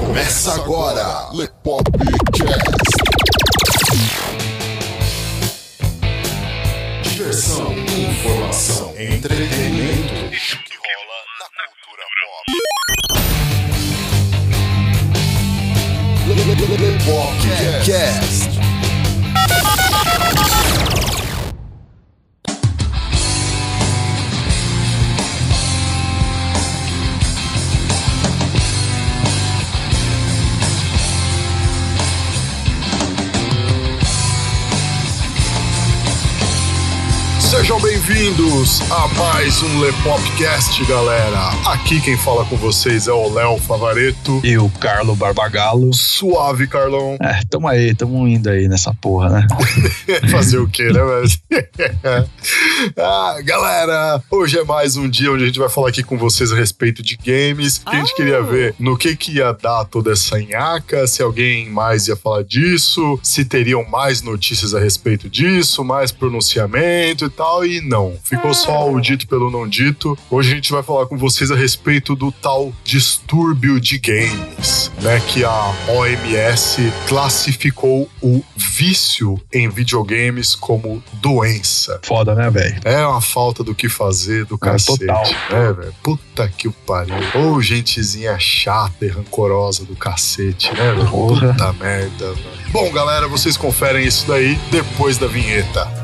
Começa agora, Lepopcast. Diversão, informação, entretenimento. O que rola na cultura pop. Lepopcast. Sejam bem-vindos a mais um Lepopcast, galera. Aqui quem fala com vocês é o Léo Favareto. E o Carlo Barbagalo. Suave, Carlão. É, tamo aí, tamo indo aí nessa porra, né? Fazer o quê, né, velho? ah, galera, hoje é mais um dia onde a gente vai falar aqui com vocês a respeito de games. Que a gente queria ver no que que ia dar toda essa nhaca, se alguém mais ia falar disso, se teriam mais notícias a respeito disso, mais pronunciamento e tal e não. Ficou só o dito pelo não dito. Hoje a gente vai falar com vocês a respeito do tal distúrbio de games, né? Que a OMS classificou o vício em videogames como doença. Foda, né, velho? É uma falta do que fazer do É, cacete. total. É, velho. Puta que o pariu. Ô, gentezinha chata e rancorosa do cacete, né, velho? Puta merda, velho. Bom, galera, vocês conferem isso daí depois da vinheta.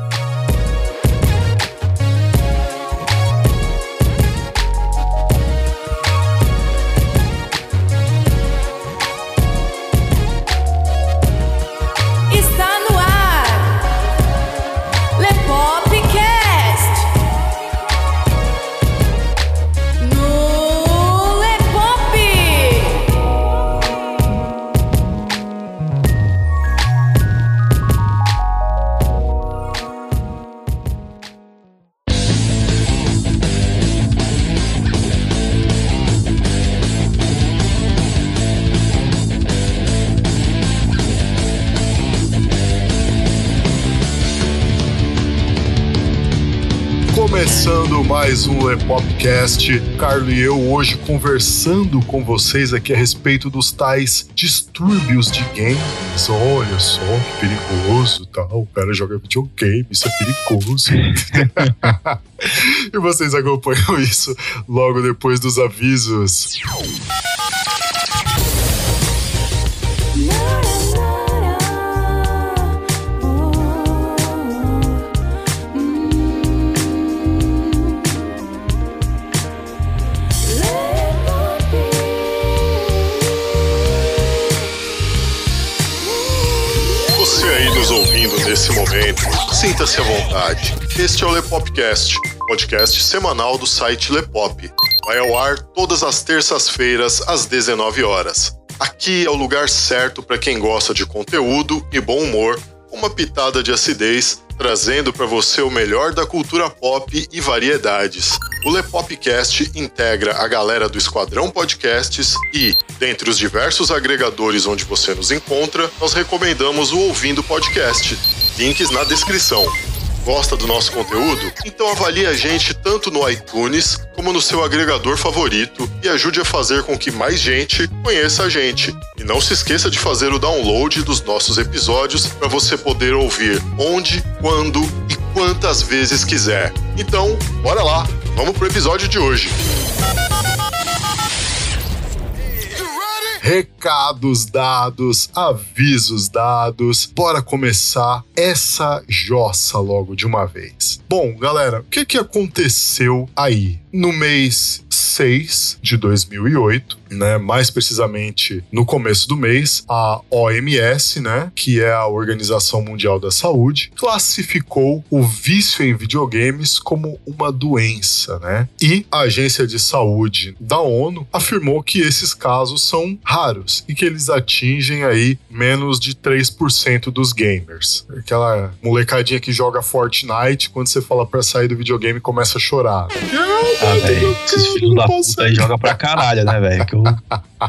Mais um Lepopcast, Carlos e eu hoje conversando com vocês aqui a respeito dos tais distúrbios de games. Olha só que perigoso, tal. O cara joga videogame, isso é perigoso. e vocês acompanham isso logo depois dos avisos. Momento, sinta-se à vontade. Este é o Lepopcast, podcast semanal do site Lepop. Vai ao ar todas as terças-feiras às 19 horas. Aqui é o lugar certo para quem gosta de conteúdo e bom humor, uma pitada de acidez, trazendo para você o melhor da cultura pop e variedades. O Lepopcast integra a galera do Esquadrão Podcasts e, dentre os diversos agregadores onde você nos encontra, nós recomendamos o Ouvindo Podcast. Links na descrição. Gosta do nosso conteúdo? Então avalie a gente tanto no iTunes como no seu agregador favorito e ajude a fazer com que mais gente conheça a gente. E não se esqueça de fazer o download dos nossos episódios para você poder ouvir onde, quando e quantas vezes quiser. Então, bora lá, vamos pro episódio de hoje. Recados dados, avisos dados. Bora começar essa jossa logo de uma vez. Bom, galera, o que que aconteceu aí? No mês 6 de 2008, né, mais precisamente no começo do mês, a OMS, né, que é a Organização Mundial da Saúde, classificou o vício em videogames como uma doença, né? E a Agência de Saúde da ONU afirmou que esses casos são raros e que eles atingem aí menos de 3% dos gamers. Aquela molecadinha que joga Fortnite, quando você fala pra sair do videogame, começa a chorar. Ah, velho, esses filhos da puta aí jogam pra caralho, né, velho? Que eu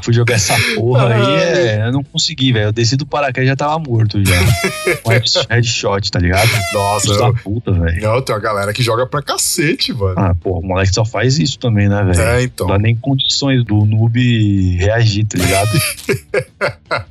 Fui jogar essa porra aí, é, eu não consegui, velho. Eu desci do paraquedas e já tava morto já. Um head- headshot, tá ligado? Nossa, Filho da puta, velho. não, tem uma galera que joga pra cacete, mano. Ah, porra, o moleque só faz isso também, né, velho? É, então. Não dá nem condições do noob reagir, tá ligado?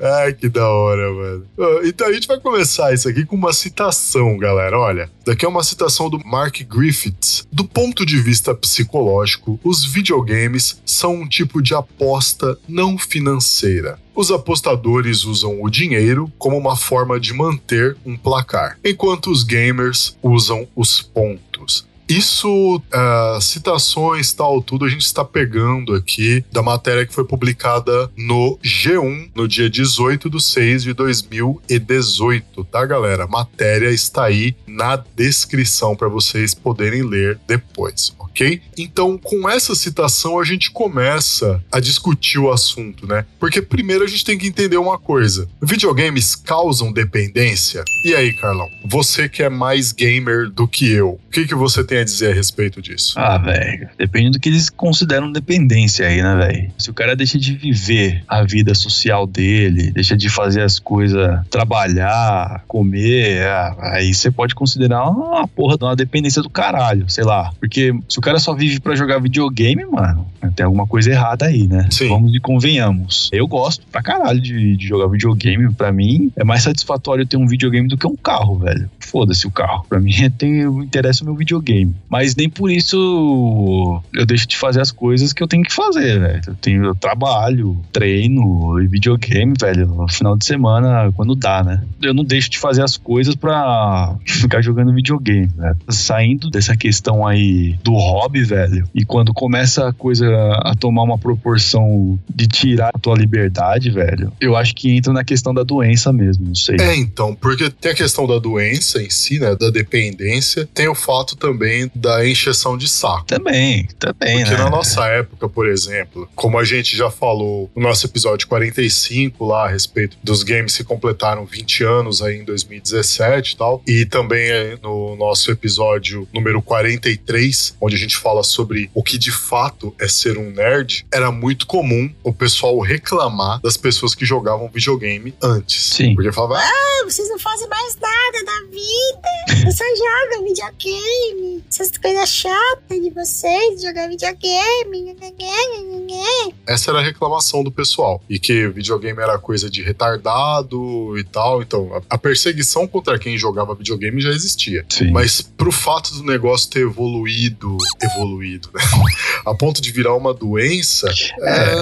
Ai, que da hora, mano. Então a gente vai começar isso aqui com uma citação, galera. Olha, daqui é uma citação do Mark Griffiths. Do ponto de vista psicológico, os videogames são um tipo de aposta não financeira. Os apostadores usam o dinheiro como uma forma de manter um placar, enquanto os gamers usam os pontos. Isso, ah, citações, tal, tudo a gente está pegando aqui da matéria que foi publicada no G1 no dia 18 de 6 de 2018, tá, galera? Matéria está aí na descrição para vocês poderem ler depois, ok? Então, com essa citação, a gente começa a discutir o assunto, né? Porque primeiro a gente tem que entender uma coisa: videogames causam dependência? E aí, Carlão? Você que é mais gamer do que eu, o que, que você tem a dizer a respeito disso? Ah, velho. Depende do que eles consideram dependência aí, né, velho? Se o cara deixa de viver a vida social dele, deixa de fazer as coisas, trabalhar, comer, ah, aí você pode considerar uma porra de uma dependência do caralho, sei lá. Porque se o cara só vive pra jogar videogame, mano, tem alguma coisa errada aí, né? Sim. Vamos e convenhamos. Eu gosto pra caralho de, de jogar videogame. Pra mim, é mais satisfatório ter um videogame do que um carro, velho. Foda-se o carro. Pra mim, tem, interessa o meu videogame. Mas nem por isso eu deixo de fazer as coisas que eu tenho que fazer, velho. Eu, tenho, eu trabalho, treino e videogame, velho, no final de semana, quando dá, né? Eu não deixo de fazer as coisas pra ficar jogando videogame, velho. Saindo dessa questão aí do hobby, velho, e quando começa a coisa a tomar uma proporção de tirar a tua liberdade, velho, eu acho que entra na questão da doença mesmo, não sei. É, então, porque tem a questão da doença em si, né, da dependência, tem o fato também da encheção de saco. Também, também, Porque né? na nossa época, por exemplo, como a gente já falou no nosso episódio 45 lá a respeito dos games que completaram 20 anos aí em 2017 e tal, e também no nosso episódio número 43, onde a gente fala sobre o que de fato é ser um nerd, era muito comum o pessoal reclamar das pessoas que jogavam videogame antes. Sim. Porque falava, ah, vocês não fazem mais nada da vida. Vocês só jogam videogame. Essas coisas chatas de vocês, jogar videogame. essa era a reclamação do pessoal. E que videogame era coisa de retardado e tal. Então, a, perseguição contra quem jogava videogame já existia. Sim. Mas pro fato do negócio ter evoluído, evoluído, né? A ponto de virar uma doença, é,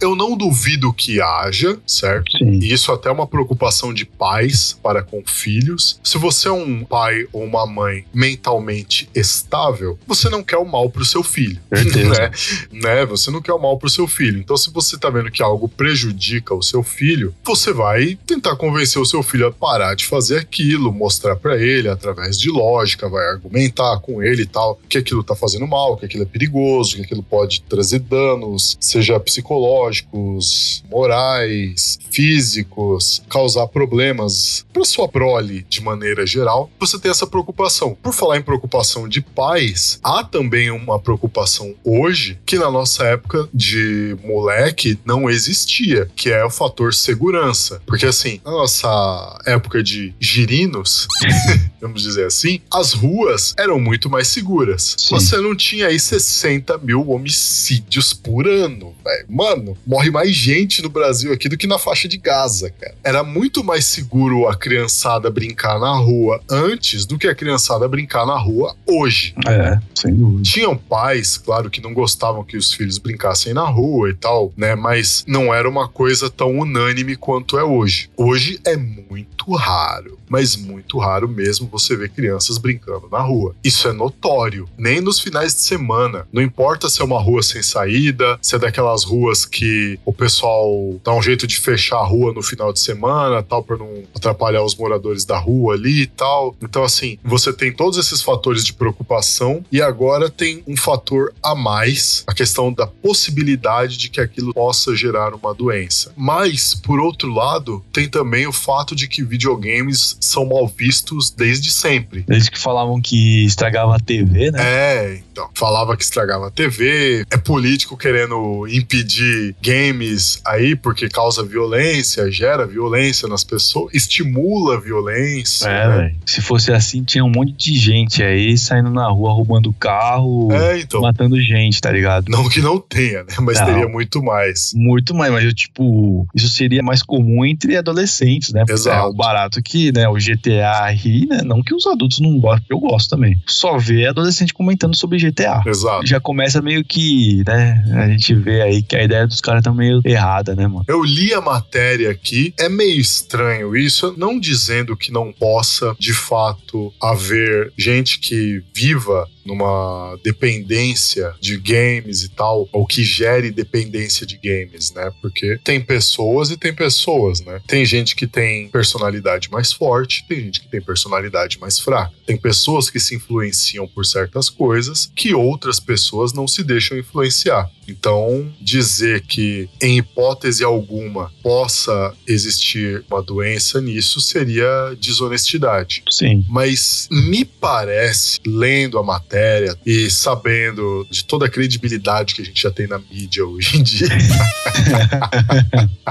eu não duvido que haja, certo? Sim. E isso até é uma preocupação de pais para com filhos. Se você é um pai ou uma mãe mentalmente estável, você não quer o mal pro seu filho. Né? né? Você não quer o mal pro seu filho. Então, se você tá vendo que algo prejudica o seu filho, você vai tentar convencer o seu filho a parar de fazer aquilo, mostrar pra ele através de lógica, vai argumentar com ele e tal, que aquilo tá fazendo mal, que aquilo é perigoso, que aquilo pode trazer danos, seja psicológicos, morais, físicos, causar problemas pra sua prole de maneira geral. Você tem essa preocupação. Por falar em preocupação de pais, há também uma preocupação hoje que na nossa época de moleque não existia, que é o fator segurança. Porque assim, na nossa época de girinos, vamos dizer assim, as ruas eram muito mais seguras. Sim. Você não tinha aí 60 mil homicídios por ano, velho. Mano, morre mais gente no Brasil aqui do que na faixa de Gaza, cara. Era muito mais seguro a criançada brincar na rua antes do que a criançada brincar na rua hoje. É, sem dúvida. Tinham pais, claro, que não gostavam que os filhos brincassem na rua e tal, né? Mas não era uma coisa tão unânime quanto é hoje. Hoje é muito raro, mas muito raro mesmo você ver crianças brincando na rua. Isso é notório. Nem nos finais de semana. Não importa se é uma rua sem saída, se é daquelas ruas que o pessoal dá um jeito de fechar a rua no final de semana, tal, para não atrapalhar os moradores da rua ali e tal. Então, assim, você tem todos esses fatores de preocupação e agora tem um fator a mais, a questão da possibilidade de que aquilo possa gerar uma doença. Mas, por outro lado, tem também o fato de que videogames são mal vistos desde sempre. Eles que falavam que estragava a TV, né? É, então. Falava que estragava a TV, é político querendo impedir games aí porque causa violência, gera violência nas pessoas, estimula a violência. É, né? velho. Se fosse assim, tinha um monte de gente aí saindo na rua roubando carro, É, então. matando gente, tá ligado? Não que não tenha, né? Mas Não. teria muito mais. Muito mais, mas eu, tipo, isso seria mais comum entre adolescentes, né? Porque Exato. É o barato que, né, o GTA aí, né? Não que os adultos não gostem, eu gosto também. Só vê adolescente comentando sobre GTA. Exato. Já começa meio que, né? A gente vê aí que a ideia dos caras tá meio errada, né, mano? Eu li a matéria aqui, é meio estranho isso, não dizendo que não possa de fato haver gente que viva numa dependência de games e tal, ou que gere dependência de games, né? Porque tem pessoas e tem pessoas, né? Tem gente que tem personalidade mais forte, tem gente que tem personalidade mais fraca. Tem pessoas que se influenciam por certas coisas que outras pessoas não se deixam influenciar. Então, dizer que em hipótese alguma possa existir uma doença nisso seria desonestidade. Sim. Mas me parece, lendo a matéria e sabendo de toda a credibilidade que a gente já tem na mídia hoje em dia.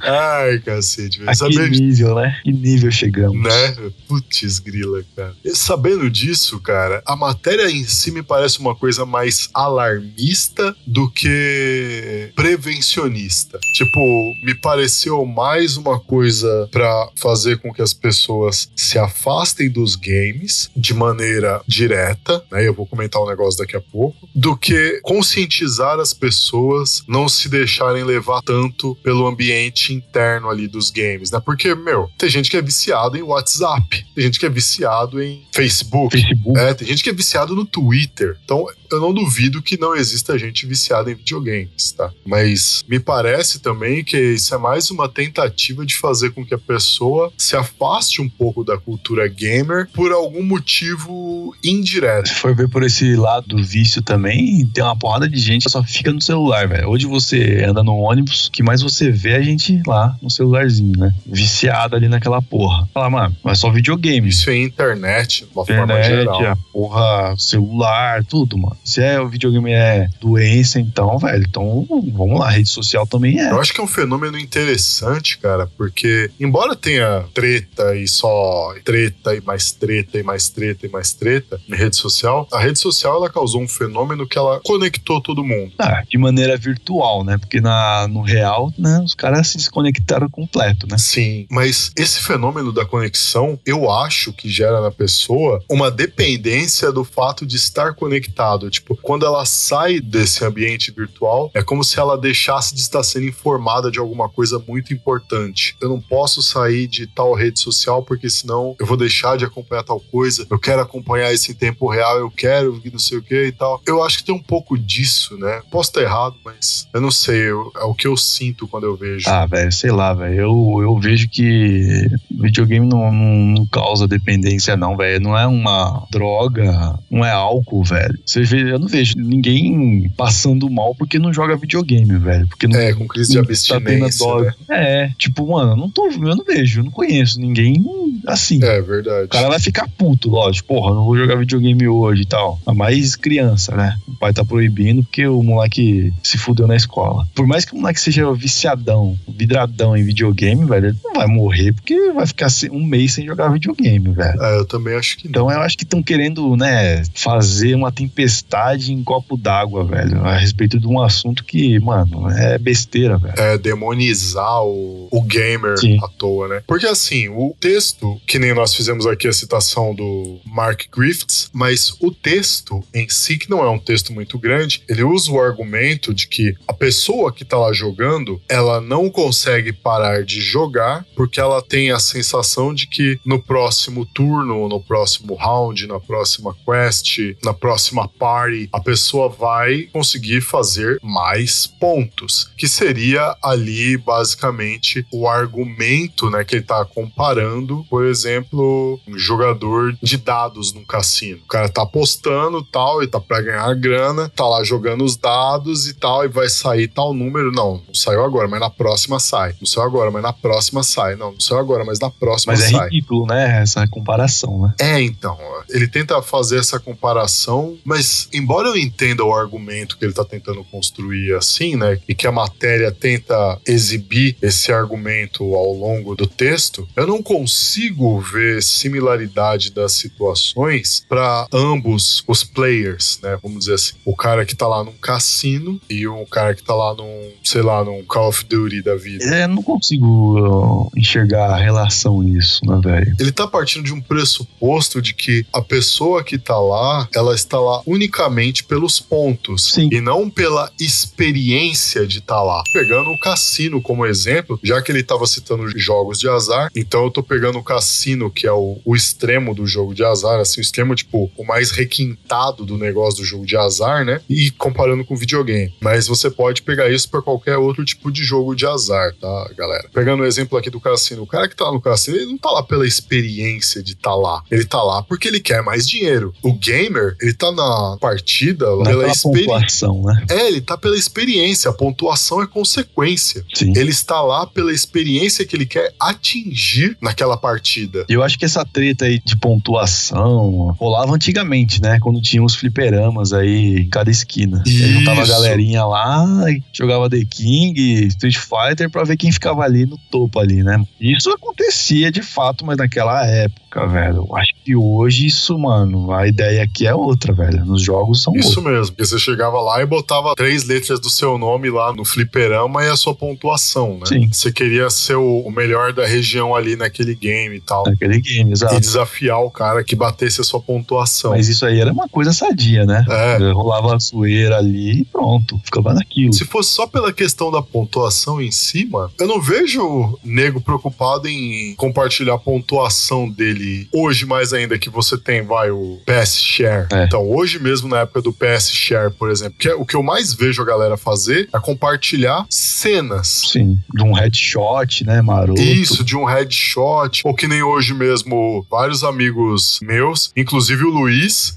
Ai, cacete, velho. A que Sabendo nível, né? Que nível chegamos? né? Putz, grila, cara. E Sabendo disso, cara, a matéria em si me parece uma coisa mais alarmista do que prevencionista. Tipo, me pareceu mais uma coisa pra fazer com que as pessoas se afastem dos games de maneira direta, né? Eu vou comentar um negócio daqui a pouco, do que conscientizar as pessoas não se deixarem levar tanto pelo ambiente interno ali dos games, né? Porque, meu, tem gente que é viciado em WhatsApp, tem gente que é viciado em Facebook. Facebook. É, tem gente que é viciado no Twitter. Então, eu não duvido que não exista gente viciada em videogames, tá? Mas me parece também que isso é mais uma tentativa de fazer com que a pessoa se afaste um pouco da cultura gamer por algum motivo indireto. Se for ver por esse lado do vício também, tem uma porrada de gente que só fica no celular, velho. Hoje você anda no ônibus, que mais você vê é a gente lá no celularzinho, né? Viciado ali naquela porra. Fala, mano, mas só videogame. Isso é internet, uma forma Internet, geral. a porra, celular, tudo, mano. Se é o videogame é doença, então, velho, então vamos lá, rede social também é. Eu acho que é um fenômeno interessante, cara, porque embora tenha treta e só treta e mais treta e mais treta e mais treta em rede social, a rede social ela causou um fenômeno que ela conectou todo mundo. Ah, de maneira virtual, né? Porque na, no real, né, os caras se desconectaram completo, né? Sim, mas esse fenômeno da conexão, eu acho que gera na pessoa uma dependência do fato de estar conectado. Tipo, quando ela sai desse ambiente virtual, é como se ela deixasse de estar sendo informada de alguma coisa muito importante. Eu não posso sair de tal rede social porque senão eu vou deixar de acompanhar tal coisa. Eu quero acompanhar isso em tempo real, eu quero não sei o que e tal. Eu acho que tem um pouco disso, né? Posso estar errado, mas eu não sei. eu- é o que eu sinto quando eu vejo. Ah, velho, sei lá, velho. Eu, eu vejo que videogame não, não, causa dependência, não, velho. Não é uma droga, não é álcool, velho. Você vê, eu não vejo ninguém passando mal porque não joga videogame, velho. Porque não É, com crise de tá abstinência, dose. né? É, tipo, mano, eu não tô, eu não vejo, eu não conheço ninguém assim. É verdade. O cara vai ficar puto, lógico. Porra, não vou jogar videogame hoje e tal. A mais criança, né? O pai tá proibindo porque o moleque se fudeu na escola. Por mais que o moleque seja viciadão, vidradão em videogame, velho, ele não vai morrer porque vai ficar um mês sem jogar videogame, velho. É, eu também acho que não. Então eu acho que estão querendo, né, fazer uma tempestade em copo d'água, velho, a respeito de um assunto que, mano, é besteira, velho. É demonizar o, o gamer Sim. à toa, né? Porque assim, o texto, que nem nós fizemos aqui a citação do Mark Griffiths, mas o texto em si, que não é um texto muito grande, ele usa o argumento de que a pessoa que tá lá jogando, ela não consegue parar de jogar porque ela tem a sensação de que no próximo turno, no próximo round, na próxima quest, na próxima party, a pessoa vai conseguir fazer mais pontos, que seria ali basicamente o argumento, né, que ele tá comparando, por por exemplo, um jogador de dados num cassino. O cara tá apostando tal, e tá pra ganhar grana, tá lá jogando os dados e tal, e vai sair tal número. Não, não saiu agora, mas na próxima sai. Não saiu agora, mas na próxima sai. Não, não saiu agora, mas na próxima Mas é sai. ridículo, né? Essa comparação, né? É, então, ele tenta fazer essa comparação, mas embora eu entenda o argumento que ele tá tentando construir assim, né, e que a matéria tenta exibir esse argumento ao longo do texto, eu não consigo ver similaridade das situações para ambos os players, né, vamos dizer assim, o cara que tá lá num cassino e o cara que tá lá num, sei lá, num Call of Duty da vida. É, eu não consigo uh, enxergar a relação nisso, né, velho? Ele tá partindo de um pressuposto de que a pessoa que tá lá, ela está lá unicamente pelos pontos Sim. e não pela experiência de estar lá. Pegando o cassino como exemplo, já que ele estava citando jogos de azar, então eu tô pegando o cassino, que é o, o extremo do jogo de azar, assim, o extremo, tipo, o mais requintado do negócio do jogo de azar, né? E comparando com videogame. Mas você pode pegar isso para qualquer outro tipo de jogo de azar, tá, galera? Pegando o exemplo aqui do cassino, o cara que tá no cassino, ele não tá lá pela experiência de estar lá. Ele tá lá porque ele quer mais dinheiro. O gamer, ele tá na partida Não é pela experiência. pontuação, né? É, ele tá pela experiência. A pontuação é consequência. Sim. Ele está lá pela experiência que ele quer atingir naquela partida. Eu acho que essa treta aí de pontuação rolava antigamente, né? Quando tinha os fliperamas aí em cada esquina. E aí juntava a Isso. galerinha lá e jogava The King, Street Fighter pra ver quem ficava ali no topo ali, né? Isso acontecia de fato, mas naquela época, velho. Eu acho que hoje isso, mano, a ideia aqui é outra, velho. Nos jogos são Isso outros. mesmo. Porque você chegava lá e botava três letras do seu nome lá no fliperama e a sua pontuação, né? Sim. Você queria ser o melhor da região ali naquele game e tal. Naquele game, E exato. desafiar o cara que batesse a sua pontuação. Mas isso aí era uma coisa sadia, né? É. Rolava a zoeira ali e pronto, ficava naquilo. Se fosse só pela questão da pontuação em cima, eu não vejo o nego preocupado em compartilhar a pontuação dele hoje, mais ainda que você tem, vai, o PS Share. É. Então, hoje mesmo, na época do PS Share, por exemplo, que é o que eu mais vejo a galera fazer é compartilhar cenas. Sim, de um headshot, né, maroto. Isso, de um headshot, ou que nem hoje mesmo, vários amigos meus, inclusive o Luiz,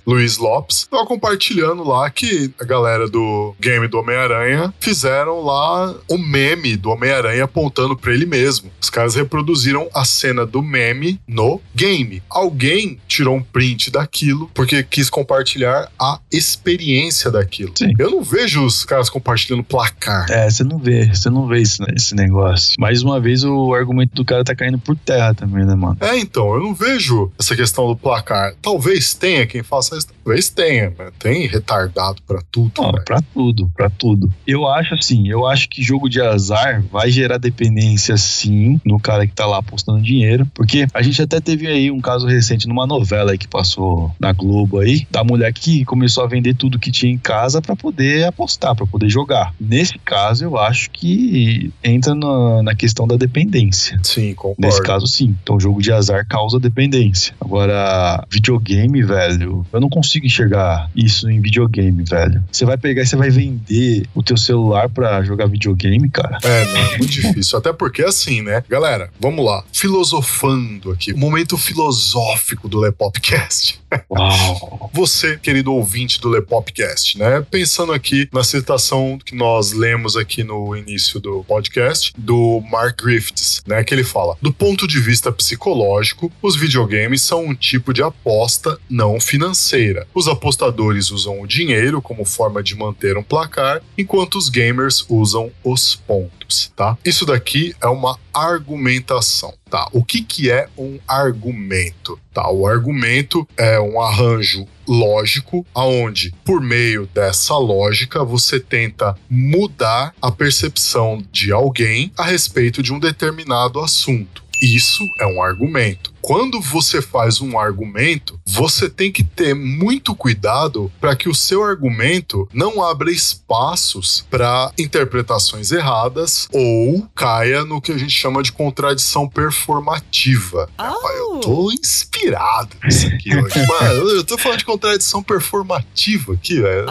Luiz Lopes, tava compartilhando lá que a galera do game do Homem-Aranha fizeram lá o meme do Homem-Aranha apontando pra ele mesmo. Os caras reproduziram a cena do meme no game. Alguém tirou um print daquilo porque quis compartilhar a experiência daquilo. Sim. Eu não vejo os caras compartilhando placar. É, você não vê, você não vê esse, esse negócio. Mais uma vez, o argumento do cara tá caindo por terra também, né, mano? É, então, eu não vejo essa questão do placar. Talvez tenha quem faça isso, talvez tenha, mas tem retardado pra tudo. Pra tudo, pra tudo. Eu acho assim, eu acho que jogo de azar vai gerar dependência sim no cara que tá lá apostando dinheiro, porque a gente até teve aí um caso recente numa novela aí que passou na Globo aí, da mulher que começou a vender tudo que tinha em casa pra poder apostar, pra poder jogar. Nesse caso, eu acho que entra na, na questão da dependência. Sim, concordo. Nesse caso, sim. Então, jogo de azar causa dependência. Agora, videogame, velho, eu não consigo enxergar isso em videogame, velho. Você vai pegar e você vai vender o teu celular pra jogar videogame, cara. É, não, é muito difícil. Até porque, assim, né? Galera, vamos lá. Filosofando aqui. O momento filosófico do Lepopcast. Uau. Você, querido ouvinte do Lepopcast, né? Pensando aqui na citação que nós lemos aqui no início do podcast, do Mark Griffiths, né? Que ele fala: do ponto de vista psicológico, os videogames são um tipo de aposta não financeira. Os apostadores usam o dinheiro como forma de manter um placar, enquanto os gamers usam os pontos, tá? Isso daqui é uma argumentação. Tá, o que, que é um argumento? Tá, o argumento é um arranjo lógico, aonde por meio dessa lógica você tenta mudar a percepção de alguém a respeito de um determinado assunto. Isso é um argumento. Quando você faz um argumento, você tem que ter muito cuidado para que o seu argumento não abra espaços para interpretações erradas ou caia no que a gente chama de contradição performativa. Rapaz, eu tô inspirado nisso aqui hoje. Mano, eu tô falando de contradição performativa aqui, velho.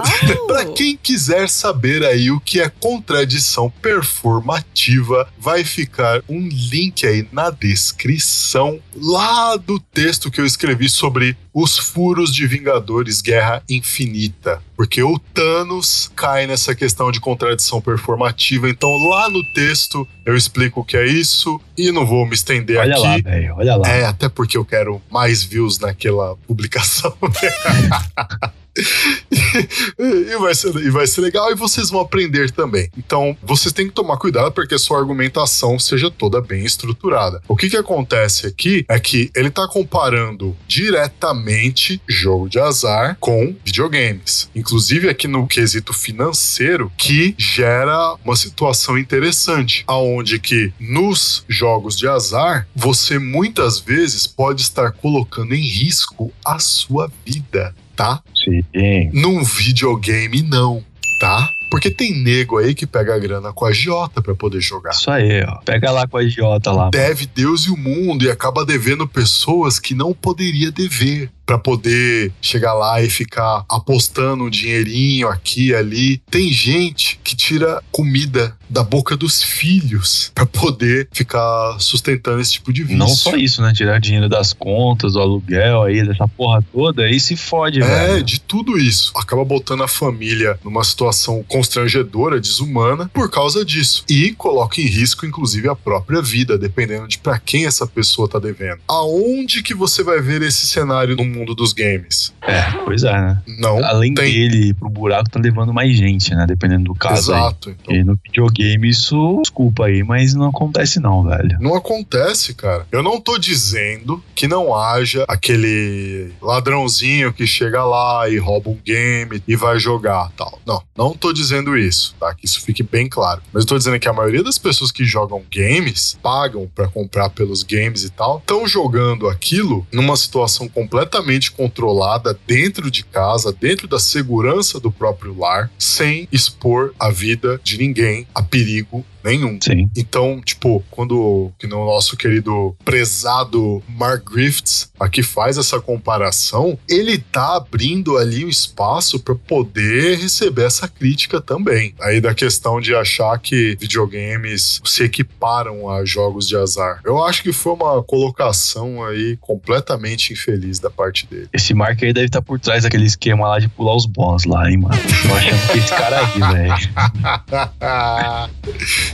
Pra quem quiser saber aí o que é contradição performativa, vai ficar um link aí na descrição lá lá do texto que eu escrevi sobre os furos de Vingadores Guerra Infinita. Porque o Thanos cai nessa questão de contradição performativa. Então, lá no texto, eu explico o que é isso e não vou me estender Olha aqui. lá, velho, olha lá. É, até porque eu quero mais views naquela publicação. e, vai ser, e vai ser legal e vocês vão aprender também. Então, vocês têm que tomar cuidado para que a sua argumentação seja toda bem estruturada. O que, que acontece aqui é que ele está comparando diretamente jogo de azar com videogames. Inclusive aqui no quesito financeiro, que gera uma situação interessante, aonde que nos jogos de azar, você muitas vezes pode estar colocando em risco a sua vida tá? Sim. Num videogame, não, tá? Porque tem nego aí que pega a grana com a Giota pra poder jogar. Isso aí, ó. Pega lá com a idiota lá. Deve Deus e o mundo e acaba devendo pessoas que não poderia dever pra poder chegar lá e ficar apostando um dinheirinho aqui e ali. Tem gente que tira comida da boca dos filhos pra poder ficar sustentando esse tipo de vício. Não só isso, né? Tirar dinheiro das contas, do aluguel aí, dessa porra toda, aí se fode, É, velho. de tudo isso. Acaba botando a família numa situação constrangedora, desumana, por causa disso. E coloca em risco, inclusive, a própria vida, dependendo de pra quem essa pessoa tá devendo. Aonde que você vai ver esse cenário no mundo dos games? É, pois é, né? Não Além tem. dele ir pro buraco, tá levando mais gente, né? Dependendo do caso aí. Exato. Então, E no videogame, isso, desculpa aí, mas não acontece não, velho. Não acontece, cara. Eu não tô dizendo que não haja aquele ladrãozinho que chega lá e rouba um game e vai jogar tal. Não, não tô dizendo isso, tá? Que isso fique bem claro. Mas eu tô dizendo que a maioria das pessoas que jogam games, pagam pra comprar pelos games e tal, estão jogando aquilo numa situação completamente controlada dentro de casa, dentro da segurança do próprio lar, sem expor a vida de ninguém a perigo nenhum. Sim. Então, tipo, quando que no nosso querido prezado Mark Griffiths aqui faz essa comparação, ele tá abrindo ali um espaço para poder receber essa crítica também. Aí da questão de achar que videogames se equiparam a jogos de azar. Eu acho que foi uma colocação aí completamente infeliz da parte dele. Esse Mark aí deve estar por trás daquele esquema lá de pular os boss lá, hein, mano. Tô achando que esse cara aí, velho.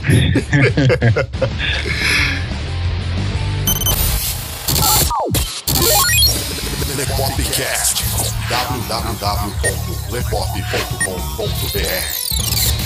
Lepopcast. www.lepop.com.br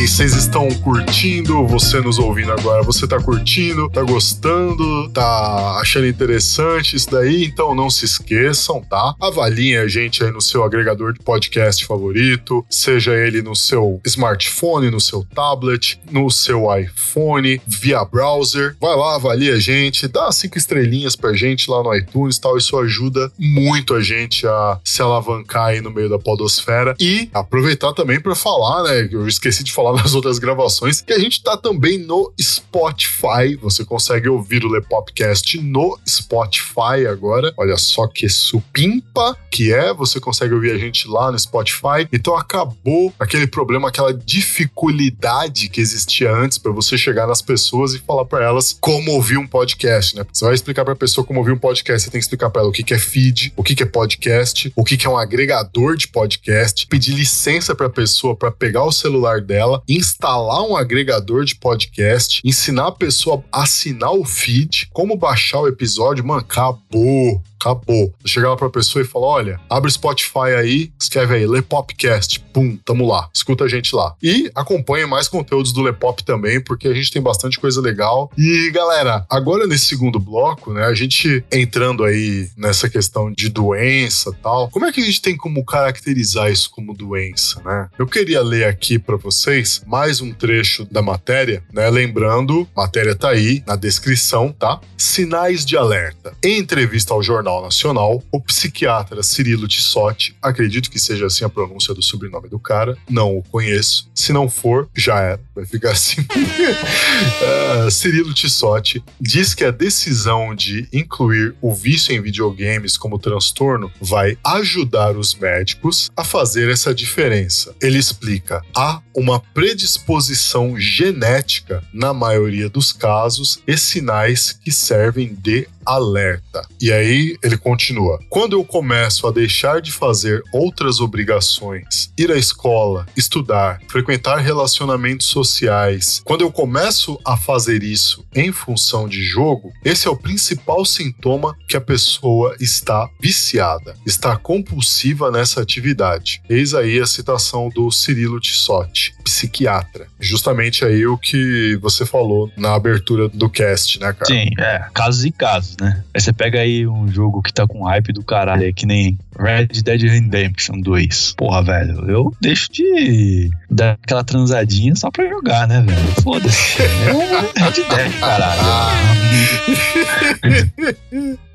aí, vocês estão curtindo? Você nos ouvindo agora, você tá curtindo? Tá gostando? Tá achando interessante isso daí? Então não se esqueçam, tá? Avaliem a gente aí no seu agregador de podcast favorito, seja ele no seu smartphone, no seu tablet, no seu iPhone, via browser. Vai lá, avalia a gente, dá cinco estrelinhas pra gente lá no iTunes e tal. Isso ajuda muito a gente a se alavancar aí no meio da podosfera e aproveitar também para falar, né? Eu esqueci de falar nas outras gravações que a gente tá também no Spotify. Você consegue ouvir o Lepopcast no Spotify agora. Olha só que supimpa que é. Você consegue ouvir a gente lá no Spotify. Então acabou aquele problema, aquela dificuldade que existia antes para você chegar nas pessoas e falar para elas como ouvir um podcast, né? Você vai explicar para a pessoa como ouvir um podcast, você tem que explicar para ela o que é feed, o que que é podcast, o que que é um agregador de podcast, pedir licença para a pessoa para pegar o celular dela, instalar um agregador de podcast, ensinar a pessoa a assinar o feed, como baixar o episódio, mano, acabou. Acabou. Chegar lá pra pessoa e falar: olha, abre Spotify aí, escreve aí, Lepopcast. Pum, tamo lá. Escuta a gente lá. E acompanhe mais conteúdos do Lepop também, porque a gente tem bastante coisa legal. E galera, agora nesse segundo bloco, né, a gente entrando aí nessa questão de doença tal, como é que a gente tem como caracterizar isso como doença, né? Eu queria ler aqui pra vocês mais um trecho da matéria, né? Lembrando, matéria tá aí na descrição, tá? Sinais de alerta. Em entrevista ao jornal Nacional, o psiquiatra Cirilo Tissotti, acredito que seja assim a pronúncia do sobrenome do cara, não o conheço. Se não for, já era, vai ficar assim. uh, Cirilo Tissotti diz que a decisão de incluir o vício em videogames como transtorno vai ajudar os médicos a fazer essa diferença. Ele explica: há uma predisposição genética na maioria dos casos e sinais que servem de alerta. E aí ele continua: quando eu começo a deixar de fazer outras obrigações, ir à escola, estudar, frequentar relacionamentos sociais, quando eu começo a fazer isso em função de jogo, esse é o principal sintoma que a pessoa está viciada, está compulsiva nessa atividade. Eis aí a citação do Cirilo Tissotti, psiquiatra. Justamente aí o que você falou na abertura do cast, né, cara? Sim, é, casos e casos, né? Aí você pega aí um jogo que tá com hype do caralho, é que nem Red Dead Redemption 2. Porra, velho, eu deixo de dar aquela transadinha só pra jogar, né, velho? Foda-se. É Red Dead, caralho.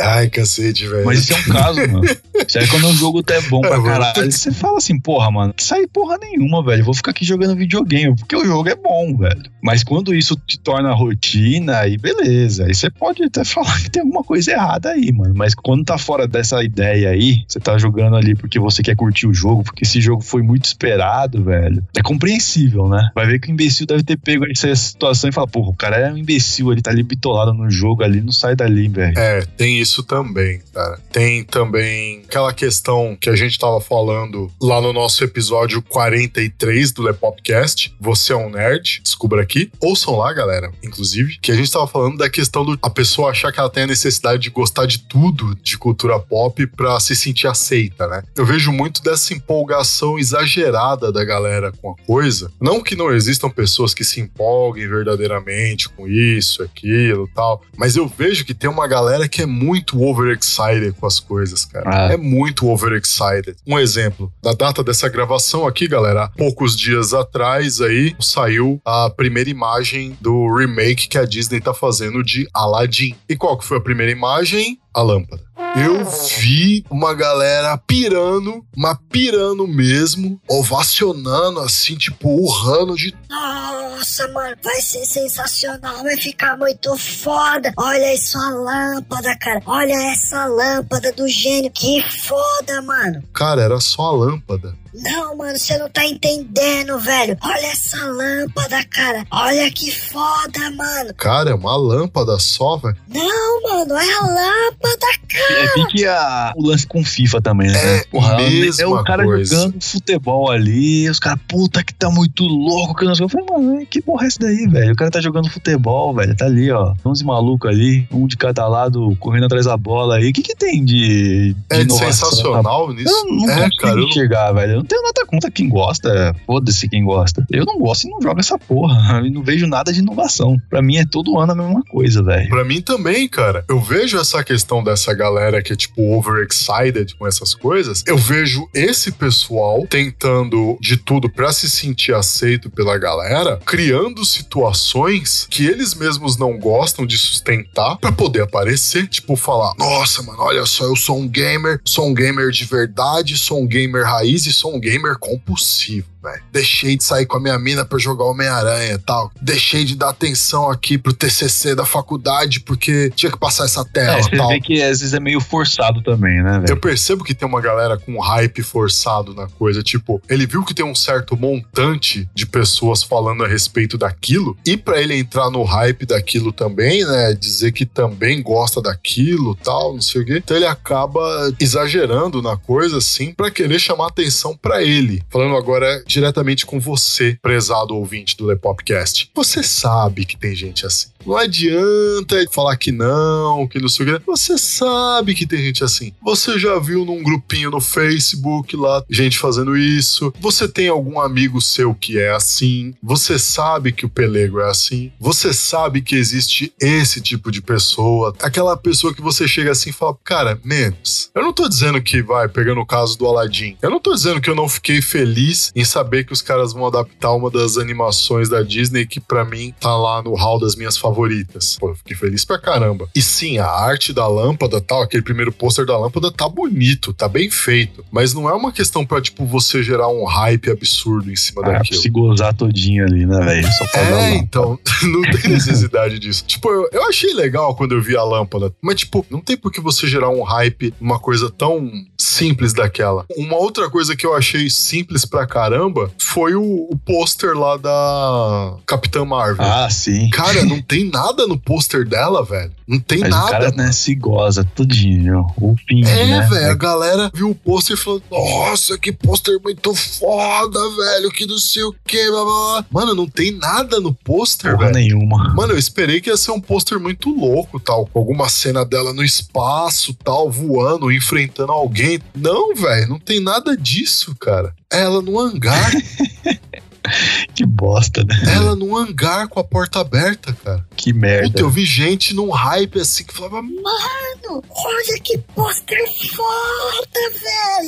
Ai, cacete, velho. Mas isso é um caso, mano. Isso aí quando o jogo tá bom pra É, mano. caralho, você fala assim, porra, mano, que sai porra nenhuma, velho. Vou ficar aqui jogando videogame, porque o jogo é bom, velho. Mas quando isso te torna rotina, aí beleza. Aí você pode até falar que tem alguma coisa errada aí, mano. Mas quando tá fora dessa ideia aí, você tá jogando ali porque você quer curtir o jogo, porque esse jogo foi muito esperado, velho. É compreensível, né? Vai ver que o imbecil deve ter pego essa situação e falar, porra, o cara é um imbecil, ele tá ali bitolado no jogo ali, não sai dali, velho. É, tem isso também, cara. Tem também aquela questão que a gente tava falando lá no nosso episódio 43 do Lepopcast. Você é um nerd, descubra aqui. Ouçam lá, galera, inclusive, que a gente tava falando da questão do a pessoa achar que ela tem a necessidade de gostar de tudo de cultura pop pra se sentir aceita, né? Eu vejo muito dessa empolgação exagerada da galera com a coisa. Não que não existam pessoas que se empolguem verdadeiramente com isso, aquilo tal, mas eu vejo que tem uma galera que é muito overexcited com as coisas, cara. Ah. É muito overexcited. Um exemplo, da data dessa gravação aqui, galera, poucos dias atrás aí saiu a primeira imagem do remake que a Disney tá fazendo de Aladdin. E qual que foi a primeira imagem? A lâmpada. Eu vi uma galera pirando, mas pirando mesmo, ovacionando assim, tipo, urrando de Nossa, mano, vai ser sensacional, vai ficar muito foda. Olha aí sua lâmpada, cara. Olha essa lâmpada do gênio. Que foda, mano. cara, era só a lâmpada. Não, mano, você não tá entendendo, velho. Olha essa lâmpada, cara. Olha que foda, mano. Cara, é uma lâmpada só, velho. Não, mano, é a lâmpada, cara. É pique a, o lance com FIFA também, né? É Porra, mesma é o cara coisa. jogando futebol ali, os caras, puta que tá muito louco. Que não sei que. Eu falei, mano, que porra é essa daí, velho? O cara tá jogando futebol, velho. Tá ali, ó. 11 malucos ali, um de cada lado, correndo atrás da bola aí. O que que tem de. de É inovação? sensacional nisso. Eu não é, consigo cara, eu não enxergar, velho. Eu não tenho nada contra quem gosta. Foda-se quem gosta. Eu não gosto e não jogo essa porra. E não vejo nada de inovação. Pra mim é todo ano a mesma coisa, velho. Pra mim também, cara. Eu vejo essa questão dessa galera que é tipo overexcited com essas coisas. Eu vejo esse pessoal tentando de tudo pra se sentir aceito pela galera, criando situações que eles mesmos não gostam de sustentar pra poder aparecer, tipo falar: "Nossa, mano, olha só, eu sou um gamer, sou um gamer de verdade, sou um gamer raiz e sou um gamer compulsivo." Velho. Deixei de sair com a minha mina pra jogar Homem-Aranha e tal. Deixei de dar atenção aqui pro TCC da faculdade porque tinha que passar essa tela É, você tal. vê que às vezes é meio forçado também, né, velho? Eu percebo que tem uma galera com hype forçado na coisa. Tipo, ele viu que tem um certo montante de pessoas falando a respeito daquilo. E pra ele entrar no hype daquilo também, né? Dizer que também gosta daquilo tal, não sei o quê. Então ele acaba exagerando na coisa, assim, pra querer chamar atenção pra ele. Falando agora diretamente com você, prezado ouvinte do Lepopcast. Você sabe que tem gente assim. Não adianta falar que não, que não sei o que. Você sabe que tem gente assim. Você já viu num grupinho no Facebook lá, gente fazendo isso. Você tem algum amigo seu que é assim. Você sabe que o pelego é assim. Você sabe que existe esse tipo de pessoa. Aquela pessoa que você chega assim e fala, cara, menos. Eu não tô dizendo que vai, pegando o caso do Aladdin. Eu não tô dizendo que eu não fiquei feliz em saber saber que os caras vão adaptar uma das animações da Disney que pra mim tá lá no hall das minhas favoritas. Pô, eu fiquei feliz pra caramba. E sim, a arte da lâmpada tal, aquele primeiro pôster da lâmpada tá bonito, tá bem feito. Mas não é uma questão pra, tipo, você gerar um hype absurdo em cima Ah, daquilo. se gozar todinho ali, né, velho? Só pra É, uma- então, não tem necessidade disso. Tipo, eu, eu achei legal quando eu vi a lâmpada, mas, tipo, não tem por que você gerar um hype numa coisa tão simples daquela. Uma outra coisa que eu achei simples pra caramba foi o, o pôster lá da Capitã Marvel. Ah, sim. Cara, não tem nada no pôster dela, velho. Não tem Mas nada. o cara, né, se goza todinho, o finge, É, né? velho, a galera viu o pôster e falou: Nossa, que pôster muito foda, velho, que não sei o que, blá blá blá. Mano, não tem nada no pôster, Porra velho. nenhuma. Mano, eu esperei que ia ser um pôster muito louco, tal, com alguma cena dela no espaço, tal, voando, enfrentando alguém. Não, velho, não tem nada disso, cara. Ela no hangar, Que bosta, né? ela no hangar com a porta aberta, cara. Que merda. Puta, eu vi gente num hype assim que falava, Mano, olha que pôster foda,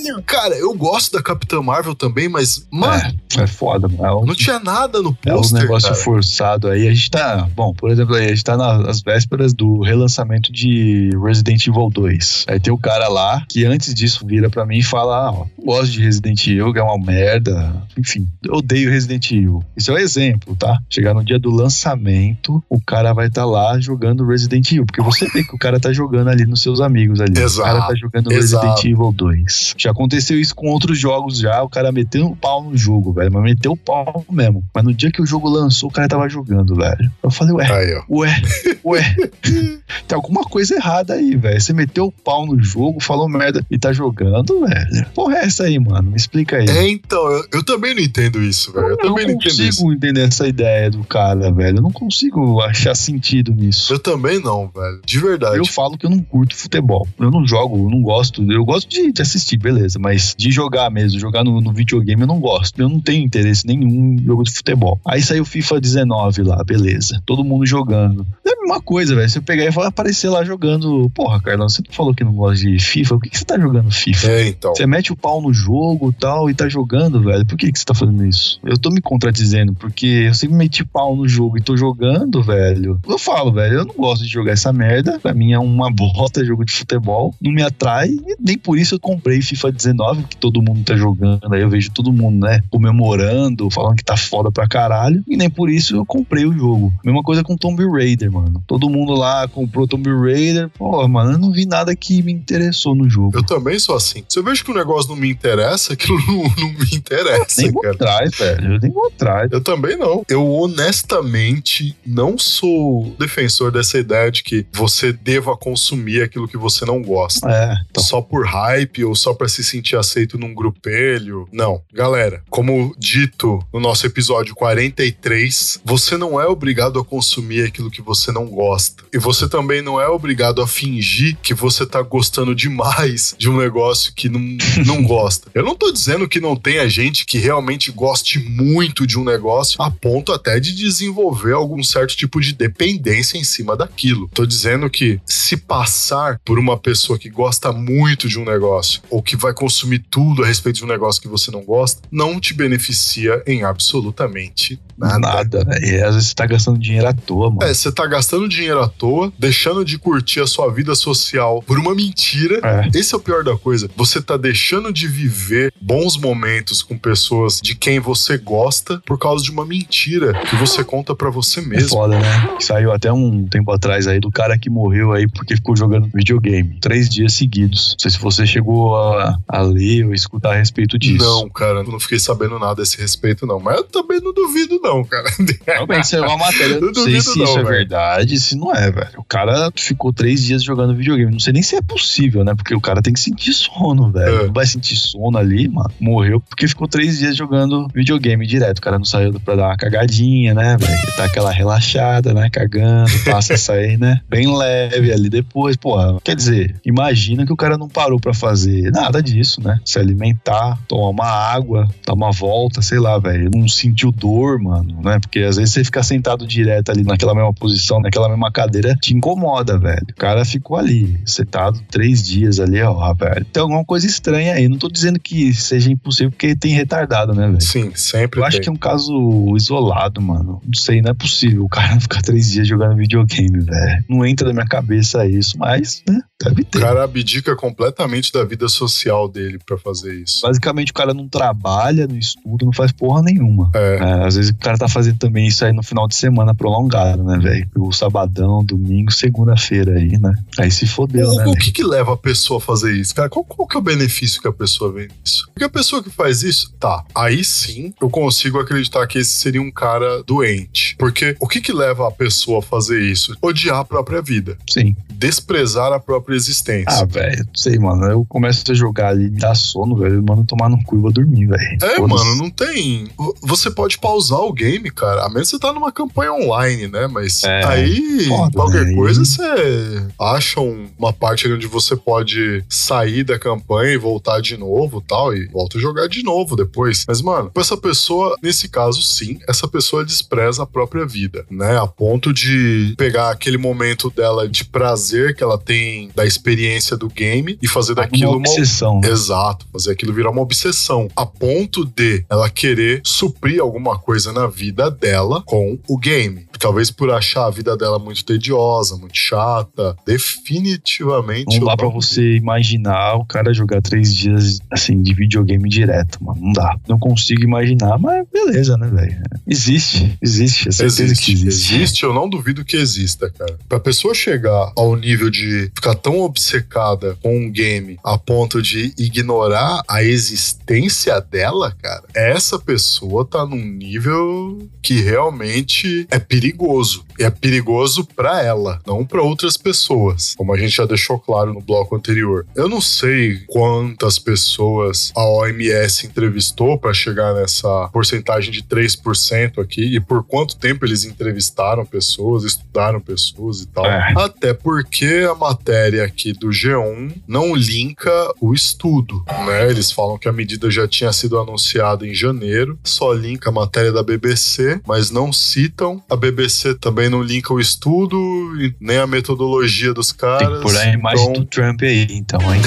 velho. cara, eu gosto da Capitã Marvel também, mas, mano, É, é foda, mano. É um, não tinha nada no é um pôster, negócio cara. forçado aí. A gente tá. Bom, por exemplo, aí, a gente tá nas vésperas do relançamento de Resident Evil 2. Aí tem o cara lá que antes disso vira pra mim e fala: Ah, ó, gosto de Resident Evil, que é uma merda. Enfim, eu odeio Resident Evil. Isso é um exemplo, tá? Chegar no dia do lançamento, o cara vai estar lá jogando Resident Evil. Porque você vê que o cara tá jogando ali nos seus amigos ali. Exato, O cara tá jogando exato. Resident Evil 2. Já aconteceu isso com outros jogos já, o cara meteu o pau no jogo, velho. Mas meteu o pau mesmo. Mas no dia que o jogo lançou, o cara tava jogando, velho. Eu falei, ué, Aí, ué, ué. Tem alguma coisa errada aí, velho. Você meteu o pau no jogo, falou merda e tá jogando, velho. Porra, é essa aí, mano? Me explica aí. É, então, eu, eu também não entendo isso, velho. Eu, Eu também não consigo entender essa ideia do cara, velho. Eu não consigo achar sentido nisso. Eu também não, velho. De verdade. Eu falo que eu não curto futebol. Eu não jogo, eu não gosto. Eu gosto de, de assistir, beleza. Mas de jogar mesmo, jogar no, no videogame eu não gosto. Eu não tenho interesse nenhum em jogo de futebol. Aí saiu FIFA 19 lá, beleza. Todo mundo jogando. É a mesma coisa, velho. Se eu pegar e falar, aparecer lá jogando. Porra, Carlão, você não falou que não gosta de FIFA? Por que, que você tá jogando FIFA? É, então. Você mete o pau no jogo e tal e tá jogando, velho. Por que, que você tá fazendo isso? Eu tô me contradizendo, porque eu sempre meti pau no jogo e tô jogando, velho. Eu falo, velho, eu não gosto de jogar essa merda. Pra mim é uma bota jogo de futebol. Não me atrai. E nem por isso eu comprei FIFA 19, que todo mundo tá jogando. Aí eu vejo todo mundo, né, comemorando, falando que tá foda pra caralho. E nem por isso eu comprei o jogo. Mesma coisa com Tomb Raider, mano. Todo mundo lá comprou Tomb Raider. Pô, mano, eu não vi nada que me interessou no jogo. Eu também sou assim. Se eu vejo que o negócio não me interessa, aquilo não, não me interessa, Nem cara. atrás, velho. Vou atrás. Eu também não. Eu honestamente não sou defensor dessa ideia de que você deva consumir aquilo que você não gosta. É, então. Só por hype ou só pra se sentir aceito num grupelho. Não. Galera, como dito no nosso episódio 43, você não é obrigado a consumir aquilo que você não gosta. E você também não é obrigado a fingir que você tá gostando demais de um negócio que não, não gosta. Eu não tô dizendo que não tenha gente que realmente goste muito de um negócio a ponto até de desenvolver algum certo tipo de dependência em cima daquilo. Tô dizendo que se passar por uma pessoa que gosta muito de um negócio ou que vai consumir tudo a respeito de um negócio que você não gosta, não te beneficia em absolutamente nada. Nada, velho. E às vezes você tá gastando dinheiro à toa, mano. É, você tá gastando dinheiro à toa, deixando de curtir a sua vida social por uma mentira. É. Esse é o pior da coisa. Você tá deixando de viver bons momentos com pessoas de quem você gosta por causa de uma mentira que você conta pra você É mesmo. foda, né? Saiu até um tempo atrás aí do cara que morreu aí porque ficou jogando videogame três dias seguidos. Não sei se você chegou a, a ler ou escutar a respeito disso. Não, cara, eu não fiquei sabendo nada a esse respeito, não. Mas eu também não duvido, não, cara. Realmente, saiu uma matéria. Eu não sei se não, isso é verdade, se não é, velho. O cara ficou três dias jogando videogame. Não sei nem se é possível, né? Porque o cara tem que sentir sono, velho. É. Não vai sentir sono ali, mano. Morreu porque ficou três dias jogando videogame direto. O cara não saiu pra dar uma cagadinha, né, velho? Tá aquela relaxada, né? Cagando, passa a sair, né? Bem leve ali depois. Pô, quer dizer, imagina que o cara não parou pra fazer nada disso, né? Se alimentar, tomar uma água, dar uma volta, sei lá, velho. Não sentiu dor, mano. Mano, né? Porque às vezes você ficar sentado direto ali naquela mesma posição, naquela mesma cadeira, te incomoda, velho. O cara ficou ali, sentado três dias ali, ó, velho. Tem alguma coisa estranha aí. Não tô dizendo que seja impossível, porque tem retardado, né, velho? Sim, sempre Eu acho tem. que é um caso isolado, mano. Não sei, não é possível o cara ficar três dias jogando videogame, velho. Não entra na minha cabeça isso, mas, né, deve O ter. cara abdica completamente da vida social dele pra fazer isso. Basicamente, o cara não trabalha, não estuda, não faz porra nenhuma. É. É, às vezes o cara tá fazendo também isso aí no final de semana prolongado, né, velho? O sabadão, domingo, segunda-feira aí, né? Aí se fodeu, né, O, o velho? que que leva a pessoa a fazer isso? Cara, qual, qual que é o benefício que a pessoa vê nisso? Porque a pessoa que faz isso, tá, aí sim eu consigo acreditar que esse seria um cara doente. Porque o que que leva a pessoa a fazer isso? Odiar a própria vida. Sim. Desprezar a própria existência. Ah, velho, não sei, mano. Eu começo a jogar ali, dá sono, velho. Mano, tomar no cu e vou dormir, velho. É, mano, não tem. Você pode pausar o game, cara. A menos que você tá numa campanha online, né? Mas É, aí, foda, qualquer né? coisa, você acha um- uma parte ali onde você pode sair da campanha e voltar de novo tal. E volta a jogar de novo depois. Mas, mano, essa pessoa, nesse caso, sim, essa pessoa despreza a própria vida, né? A ponto de pegar aquele momento dela de prazer que ela tem da experiência do game e fazer daquilo uma obsessão, né? Exato, fazer aquilo virar uma obsessão, a ponto de ela querer suprir alguma coisa na vida dela com o game. Talvez por achar a vida dela muito tediosa, muito chata. Definitivamente. Não dá pra você imaginar o cara jogar três dias, assim, de videogame direto, mano. Não dá. Não consigo imaginar, mas beleza, né, velho? Existe, existe. É certeza Existe, que existe. existe, eu não duvido que exista, cara. Pra pessoa chegar ao nível de ficar tão obcecada com um game a ponto de ignorar a existência dela, cara, essa pessoa tá num nível que realmente é perigoso. E é perigoso pra ela, não pra outras pessoas, como a gente já deixou claro no bloco anterior. Eu não sei quantas pessoas a OMS entrevistou pra chegar nessa porcentagem de 3% aqui e por quanto tempo eles entrevistaram pessoas, estudaram pessoas e tal. É. Até porque a matéria aqui do G1 não linka o estudo, né? Eles falam que a medida já tinha sido anunciada em janeiro, só linka a matéria da BBC, mas não citam. A BBC também não linka o estudo e nem a metodologia dos Tem caras. que pôr a imagem então, do Trump aí, então, hein?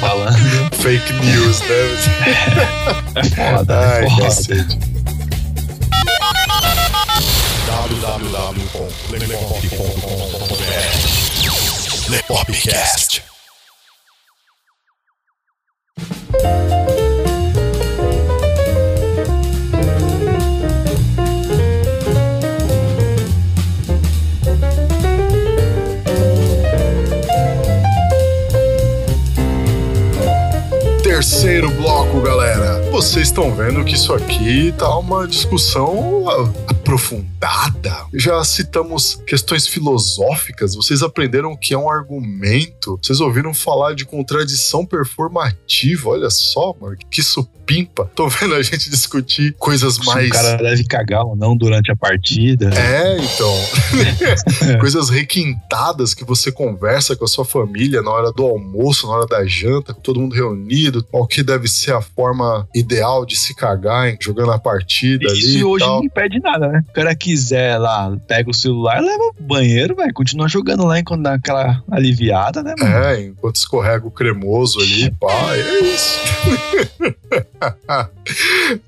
Falando. fake news, né? É foda, Ai, é foda. cacete. Lepopcast. Terceiro bloco, galera. Vocês estão vendo que isso aqui tá uma discussão aprofundada. Já citamos questões filosóficas. Vocês aprenderam o que é um argumento. Vocês ouviram falar de contradição performativa. Olha só, mano, que supimpa. Tô vendo a gente discutir coisas Se mais. o cara deve cagar ou não durante a partida. É, então. Coisas requintadas que você conversa com a sua família na hora do almoço, na hora da janta, com todo mundo reunido. Qual que deve ser a forma ideal de se cagar, hein? Jogando a partida ali. Isso hoje não impede nada, né? O cara quiser lá, pega o celular, leva pro banheiro, vai, continua jogando lá enquanto dá aquela aliviada, né, mano? É, enquanto escorrega o cremoso ali, pá, é isso.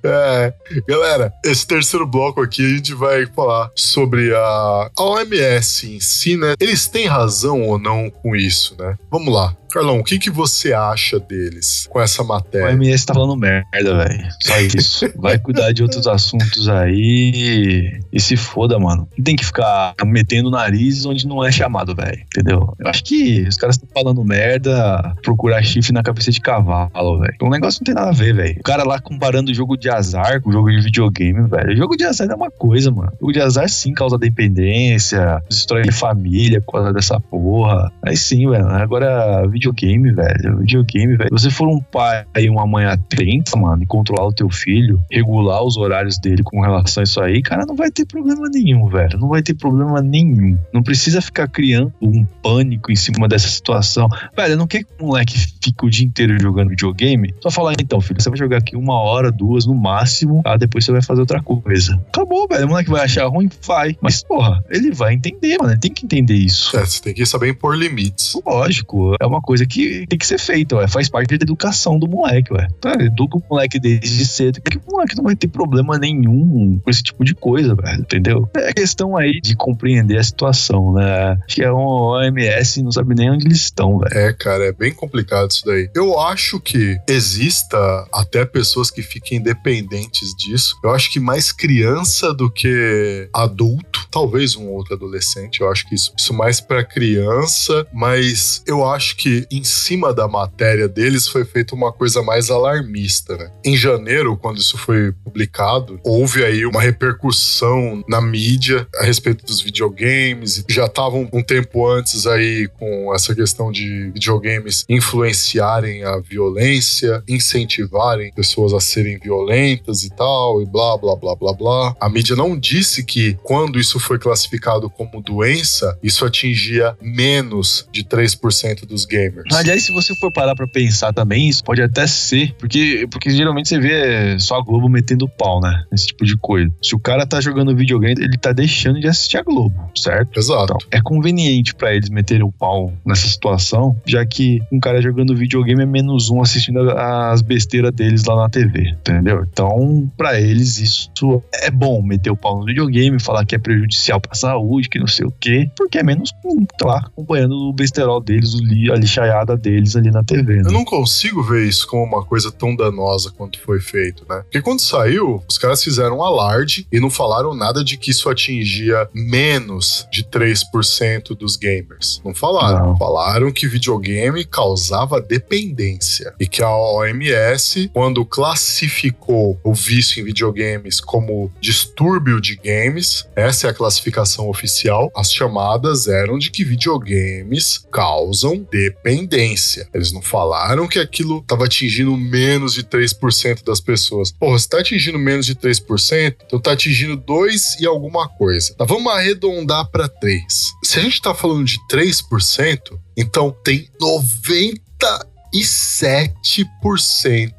É, galera, esse terceiro bloco aqui a gente vai falar sobre a, a OMS em si, né? Eles têm razão ou não com isso, né? Vamos lá. Carlão, o que, que você acha deles com essa O matéria? MS tá falando merda, velho. Só isso. Vai cuidar de outros assuntos aí e se foda, mano. Não tem que ficar metendo o nariz onde não é chamado, velho. Entendeu? Eu acho que os caras estão falando merda, procurar chifre na cabeça de cavalo, velho. O negócio não tem nada a ver, velho. O cara lá comparando o jogo de azar com o jogo de videogame, velho. O jogo de azar é uma coisa, mano. O jogo de azar sim causa dependência, destrói família por causa dessa porra. Aí sim, velho. Agora, videogame, velho. Videogame, velho. Você for um pai e uma mãe atenta, mano, e controlar o teu filho, regular os horários dele com relação a isso aí, cara, não vai ter problema nenhum, velho. Não vai ter problema nenhum. Não precisa ficar criando um pânico em cima dessa situação. Velho, não quer que o moleque fique o dia inteiro jogando videogame? Só falar, então, filho, você vai jogar aqui uma hora duas no máximo, ah, depois você vai fazer outra coisa. Acabou, velho. O moleque vai achar ruim? Vai. Mas, porra, ele vai entender, mano. Ele tem que entender isso. É, você tem que saber impor limites. Lógico, é uma coisa que tem que ser feita, ué. Faz parte da educação do moleque, ué. Tá, educa o moleque desde cedo, que o moleque não vai ter problema nenhum com esse tipo de coisa, velho, entendeu? É questão aí de compreender a situação, né? Acho que é um OMS, não sabe nem onde eles estão, velho. É, cara, é bem complicado isso daí. Eu acho que exista até pessoas que fiquem dependentes disso. Eu acho que mais criança do que adulto, talvez um outro adolescente. Eu acho que isso, isso mais para criança, mas eu acho que em cima da matéria deles foi feita uma coisa mais alarmista, né? Em janeiro, quando isso foi publicado, houve aí uma repercussão na mídia a respeito dos videogames. Já estavam um tempo antes aí com essa questão de videogames influenciarem a violência, incentivarem pessoas a serem violentas e tal, e blá, blá, blá, blá, blá. A mídia não disse que quando isso foi classificado como doença, isso atingia menos de 3% dos gamers. Aliás, se você for parar pra pensar também, isso pode até ser, porque, porque geralmente você vê só a Globo metendo pau, né? Esse tipo de coisa. Se o cara tá jogando videogame, ele tá deixando de assistir a Globo, certo? Exato. Então, é conveniente pra eles meterem o pau nessa situação, já que um cara jogando videogame é menos um assistindo as besteiras deles lá na TV, entendeu? Então, pra eles, isso é bom meter o pau no videogame, falar que é prejudicial pra saúde, que não sei o quê, porque é menos um, tá lá acompanhando o besterol deles, a lixaiada deles ali na TV, né? Eu não consigo ver isso como uma coisa tão danosa quanto foi feito, né? Porque quando saiu, os caras fizeram um alarde e não falaram nada de que isso atingia menos de 3% dos gamers. Não falaram. Não. Falaram que videogame causava dependência e que a OMS, quando classificou o vício em videogames como distúrbio de games, essa é a classificação oficial, as chamadas eram de que videogames causam dependência. Eles não falaram que aquilo estava atingindo menos de 3% das pessoas. Porra, se tá atingindo menos de 3%, então tá atingindo 2 e alguma coisa. Tá, vamos arredondar para 3. Se a gente tá falando de 3%, então tem 97%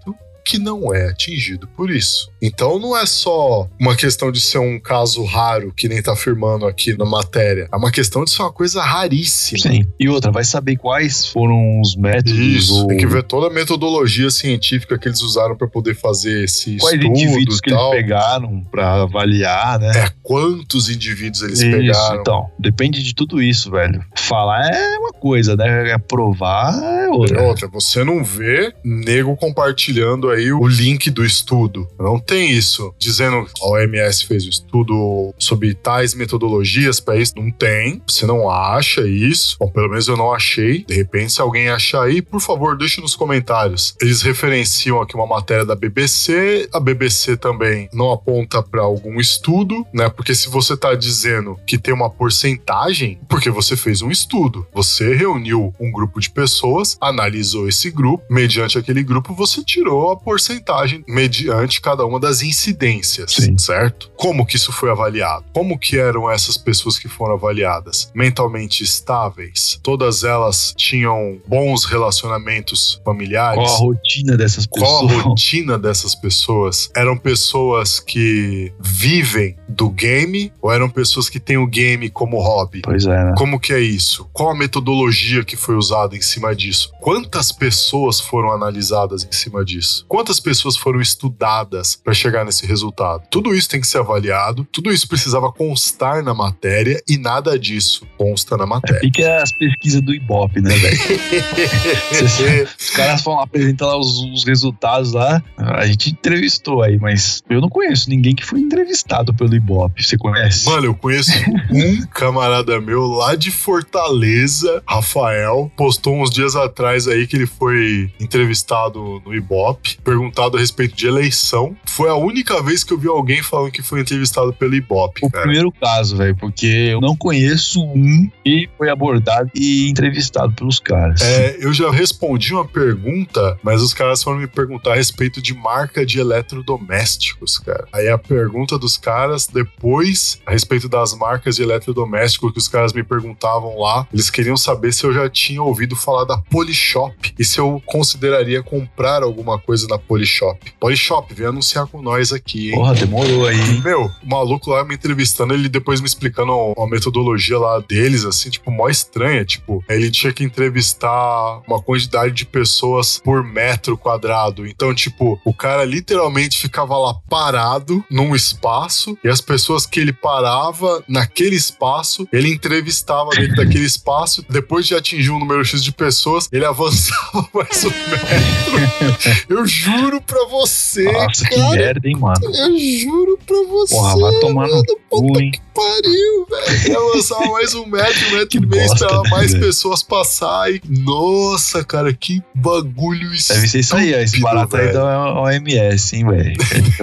que não é atingido por isso. Então não é só uma questão de ser um caso raro, que nem tá afirmando aqui na matéria. É uma questão de ser uma coisa raríssima. Sim. E outra, vai saber quais foram os métodos Isso, ou tem que ver toda a metodologia científica que eles usaram para poder fazer esse quais estudo indivíduos e que eles pegaram pra avaliar, né? É, quantos indivíduos eles Isso, pegaram. então. Depende de tudo isso, velho. Falar é uma coisa, né? É provar é outra. outra, você não vê nego compartilhando aí o link do estudo. Não tem isso. Dizendo a OMS fez o estudo sobre tais metodologias para isso. Não tem. Você não acha isso. Bom, pelo menos eu não achei. De repente, se alguém achar aí, por favor, deixe nos comentários. Eles referenciam aqui uma matéria da BBC. A BBC também não aponta para algum estudo, né? Porque se você tá dizendo que tem uma porcentagem, porque você fez um estudo. Você reuniu um grupo de pessoas, analisou esse grupo, mediante aquele grupo você tirou porcentagem mediante cada uma das incidências, Sim. certo? Como que isso foi avaliado? Como que eram essas pessoas que foram avaliadas? Mentalmente estáveis? Todas elas tinham bons relacionamentos familiares? Qual a rotina dessas Qual a pessoas? rotina dessas pessoas? Eram pessoas que vivem do game ou eram pessoas que têm o game como hobby? Pois é, né? Como que é isso? Qual a metodologia que foi usada em cima disso? Quantas pessoas foram analisadas em cima disso? Quantas pessoas foram estudadas para chegar nesse resultado? Tudo isso tem que ser avaliado, tudo isso precisava constar na matéria e nada disso consta na matéria. E que é as pesquisas do Ibope, né, velho? Os caras vão lá apresentar lá os, os resultados lá. A gente entrevistou aí, mas eu não conheço ninguém que foi entrevistado pelo Ibope. Você conhece? Mano, eu conheço um camarada meu lá de Fortaleza, Rafael, postou uns dias atrás aí que ele foi entrevistado no Ibope, perguntado a respeito de eleição. Foi a única vez que eu vi alguém falando que foi entrevistado pelo Ibope, o cara. primeiro caso, velho, porque eu não conheço um que foi abordado e entrevistado pelos caras. É, eu já respondi uma pergunta, mas os caras foram me perguntar a respeito de marca de eletrodomésticos, cara. Aí a pergunta dos caras depois, a respeito das marcas de eletrodomésticos que os caras me perguntavam lá, eles queriam saber se eu já tinha ouvido falar da Polishop e se eu consideraria comprar alguma coisa na Polishop. Polishop, vem anunciar com nós aqui, hein? Porra, demorou aí. hein? Meu, o maluco lá me entrevistando, ele depois me explicando a metodologia lá deles, assim, tipo, mó estranha. Tipo, ele tinha que entrevistar uma quantidade de pessoas por metro quadrado. Então, tipo, o cara literalmente ficava lá parado num espaço e as pessoas que ele parava naquele espaço, ele entrevistava dentro daquele espaço. Depois de atingir um número X de pessoas, ele avançava mais um metro. Eu juro pra você, Nossa, que cara. merda, hein, mano. Eu juro pra você. Porra, vai tomar no mano, cu, puta hein? que pariu, velho. Ele avançava mais um metro, um metro Que e meio, esperava né, mais velho? pessoas passar e. Nossa, cara, que bagulho Deve ser isso aí, ó. Esse barato aí da OMS, hein, velho.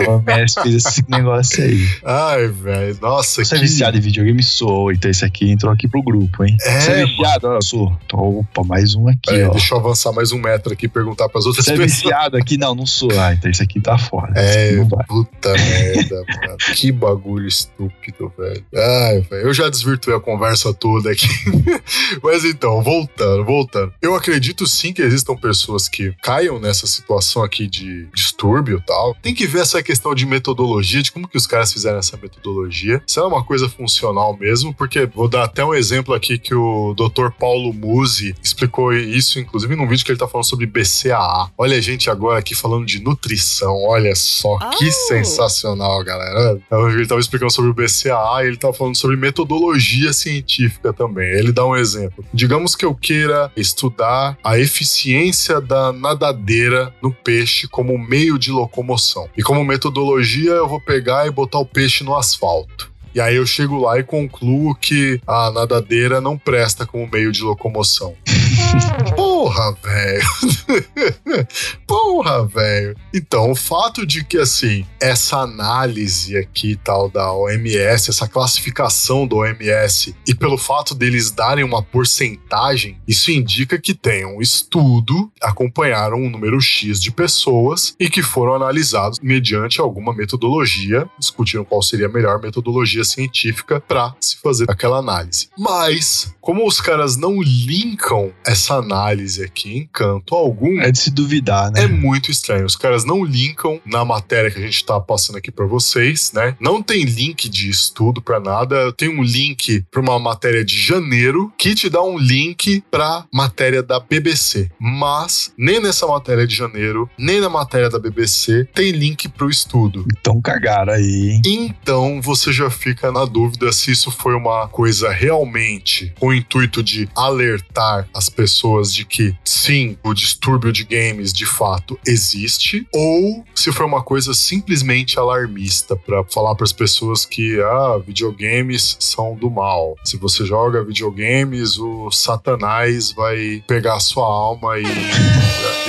A OMS fez esse negócio aí. Ai, velho. Nossa, Você é que. viciado em videogame? Sou. Então esse aqui entrou aqui pro grupo, hein? É, Você é viciado? Ó, sou. Então, Opa, mais um aqui, É, ó. deixa eu avançar mais um metro aqui e perguntar pras outras Você é pessoas. viciado aqui? Não, não sou. Ah, então esse aqui tá fora. É, puta merda, mano. Que bagulho estúpido, velho. Ai, velho. Eu já desvirtuei a conversa toda aqui. Mas então, voltando, voltando. Eu acredito sim que existam pessoas que caiam nessa situação aqui de distúrbio e tal. Tem que ver essa questão de metodologia, de como que os caras fizeram essa metodologia. Se é uma coisa funcional mesmo, porque vou dar até um exemplo aqui que o Dr. Paulo Musi explicou isso, inclusive, num vídeo que ele tá falando sobre BCAA. Olha a gente agora aqui falando de nutrição. Olha só que Oh. sensacional, galera. Ele tava explicando sobre o BCAA e ele tava falando sobre metodologia científica também. Ele dá um exemplo. Digamos que eu queira estudar a eficiência da nadadeira no peixe como meio de locomoção. E como metodologia, eu vou pegar e botar o peixe no asfalto. E aí eu chego lá e concluo que a nadadeira não presta como meio de locomoção. Porra, velho. Porra, velho. Então, o fato de que, assim, essa análise aqui tal da OMS, essa classificação do OMS, e pelo fato deles darem uma porcentagem, isso indica que tem um estudo, acompanharam um número X de pessoas e que foram analisados mediante alguma metodologia, discutiram qual seria a melhor metodologia científica para se fazer aquela análise. Mas, como os caras não linkam essa análise aqui em canto algum, É de se duvidar, né? é muito estranho. Os caras não linkam na matéria que a gente tá passando aqui pra vocês, né? Não tem link de estudo pra nada. Tem um link pra uma matéria de janeiro que te dá um link pra matéria da BBC. Mas nem nessa matéria de janeiro, nem na matéria da BBC tem link pro estudo. Então cagaram aí, hein? Então você já fica na dúvida se isso foi uma coisa realmente com o intuito de alertar as pessoas de que sim, o distúrbio de games de fato existe, ou se foi uma coisa simplesmente alarmista para falar para as pessoas que ah, videogames são do mal. Se você joga videogames, o Satanás vai pegar sua alma e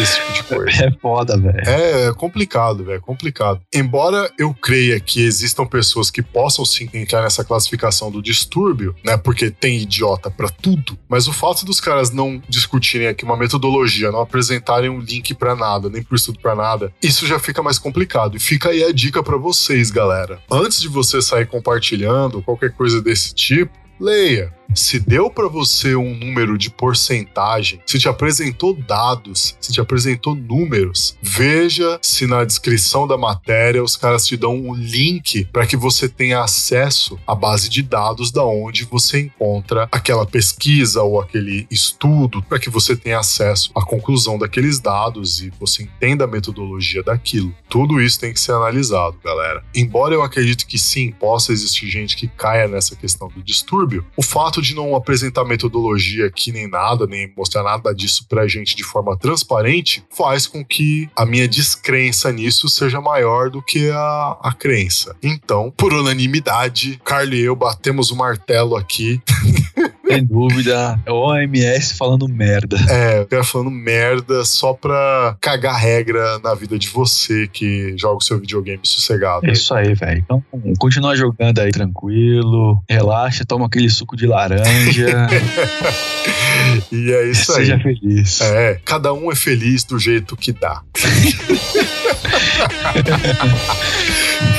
esse tipo de coisa. É foda, velho. É, é complicado, velho, é complicado. Embora eu creia que existam pessoas que possam sim entrar nessa classificação do distúrbio, né? Porque tem idiota pra tudo, mas o fato dos caras não discutirem aqui uma metodologia, não apresentarem um link pra nada, nem pro estudo pra nada, isso já fica mais complicado. E fica aí a dica pra vocês, galera. Antes de você sair compartilhando qualquer coisa desse tipo, leia. Se deu pra você um número de porcentagem, se te apresentou dados, se te apresentou números, veja se na descrição da matéria os caras te dão um link para que você tenha acesso à base de dados da onde você encontra aquela pesquisa ou aquele estudo, para que você tenha acesso à conclusão daqueles dados e você entenda a metodologia daquilo. Tudo isso tem que ser analisado, galera. Embora eu acredite que sim, possa existir gente que caia nessa questão do distúrbio, o fato de não apresentar metodologia aqui nem nada, nem mostrar nada disso pra gente de forma transparente, faz com que a minha descrença nisso seja maior do que a, a crença. Então, por unanimidade, Carly e eu batemos o martelo aqui. Sem dúvida. É o OMS falando merda. É, o cara falando merda só pra cagar regra na vida de você que joga o seu videogame sossegado. É isso aí, velho. Então, continua jogando aí tranquilo, relaxa, toma aquele suco de laranja, E é isso aí. seja feliz. É, cada um é feliz do jeito que dá.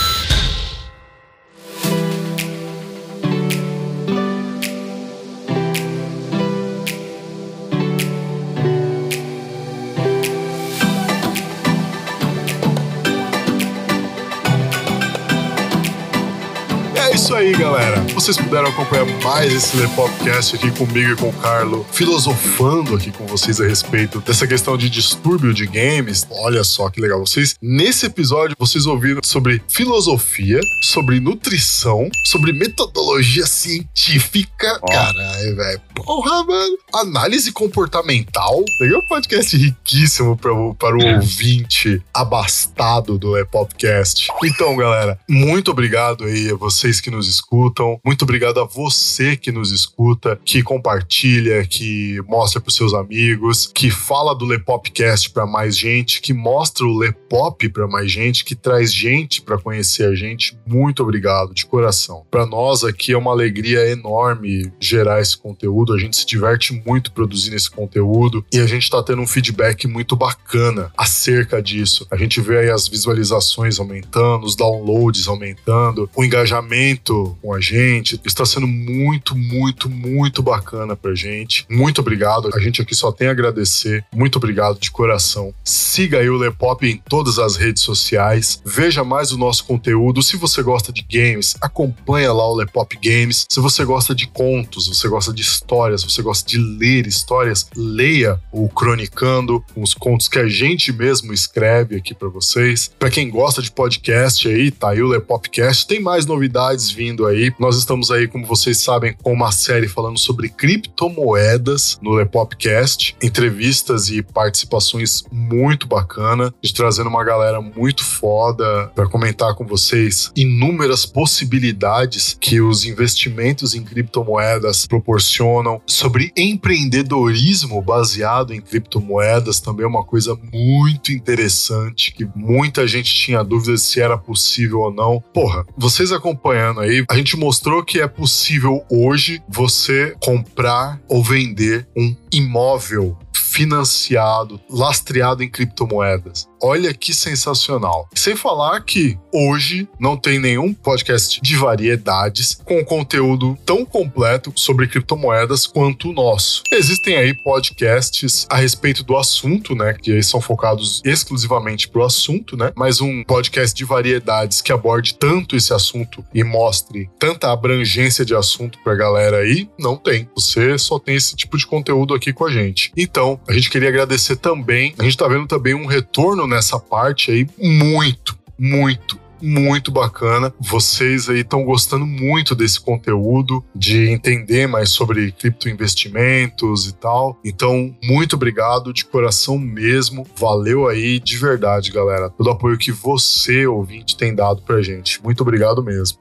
isso aí, galera. Vocês puderam acompanhar mais esse Lepopcast aqui comigo e com o Carlo, filosofando aqui com vocês a respeito dessa questão de distúrbio de games. Olha só que legal. Vocês, nesse episódio, vocês ouviram sobre filosofia, sobre nutrição, sobre metodologia científica. Ó. Caralho, velho. Porra, mano. Análise comportamental. Legal um podcast riquíssimo para o, para o ouvinte abastado do Lepopcast. Então, galera, muito obrigado aí a vocês que nos escutam. Muito obrigado a você que nos escuta, que compartilha, que mostra para seus amigos, que fala do Lepopcast para mais gente, que mostra o Lepop para mais gente, que traz gente para conhecer a gente. Muito obrigado de coração. Para nós aqui é uma alegria enorme gerar esse conteúdo. A gente se diverte muito produzindo esse conteúdo e a gente está tendo um feedback muito bacana acerca disso. A gente vê aí as visualizações aumentando, os downloads aumentando, o engajamento com a gente. Está sendo muito, muito, muito bacana pra gente. Muito obrigado. A gente aqui só tem a agradecer. Muito obrigado de coração. Siga aí o Lepop em todas as redes sociais. Veja mais o nosso conteúdo. Se você gosta de games, acompanha lá o Lepop Games. Se você gosta de contos, você gosta de histórias, você gosta de ler histórias, leia o Cronicando, os contos que a gente mesmo escreve aqui pra vocês. Pra quem gosta de podcast aí, tá aí o Lepopcast. Tem mais novidades vindo aí. Nós estamos aí, como vocês sabem, com uma série falando sobre criptomoedas no Lepopcast. Entrevistas e participações muito bacana, de trazendo uma galera muito foda para comentar com vocês inúmeras possibilidades que os investimentos em criptomoedas proporcionam, sobre empreendedorismo baseado em criptomoedas, também é uma coisa muito interessante que muita gente tinha dúvidas se era possível ou não. Porra, vocês acompanhando aí, a gente mostrou que é possível hoje você comprar ou vender um imóvel financiado, lastreado em criptomoedas. Olha que sensacional. Sem falar que hoje não tem nenhum podcast de variedades com conteúdo tão completo sobre criptomoedas quanto o nosso. Existem aí podcasts a respeito do assunto, né, que são focados exclusivamente pro assunto, né? Mas um podcast de variedades que aborde tanto esse assunto e mostre tanta abrangência de assunto pra galera aí, não tem. Você só tem esse tipo de conteúdo aqui com a gente. Então, a gente queria agradecer também. A gente tá vendo também um retorno nessa parte aí muito, muito, muito bacana. Vocês aí estão gostando muito desse conteúdo, de entender mais sobre criptoinvestimentos e tal. Então, muito obrigado de coração mesmo. Valeu aí de verdade, galera. Todo o apoio que você, ouvinte, tem dado pra gente. Muito obrigado mesmo.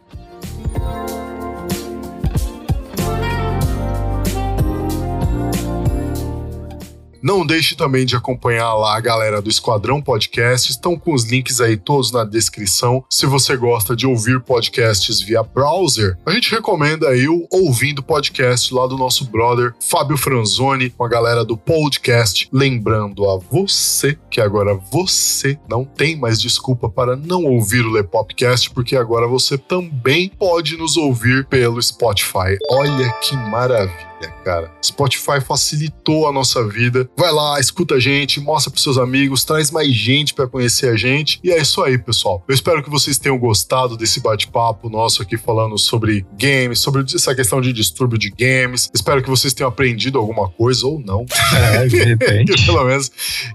Não deixe também de acompanhar lá a galera do Esquadrão Podcast. Estão com os links aí todos na descrição. Se você gosta de ouvir podcasts via browser, a gente recomenda aí o Ouvindo Podcast lá do nosso brother Fábio Franzoni, com a galera do podcast. Lembrando a você que agora você não tem mais desculpa para não ouvir o Lepopcast, porque agora você também pode nos ouvir pelo Spotify. Olha que maravilha cara. Spotify facilitou a nossa vida. Vai lá, escuta a gente, mostra pros seus amigos, traz mais gente para conhecer a gente. E é isso aí, pessoal. Eu espero que vocês tenham gostado desse bate-papo nosso aqui falando sobre games, sobre essa questão de distúrbio de games. Espero que vocês tenham aprendido alguma coisa ou não. É, de repente. pelo menos,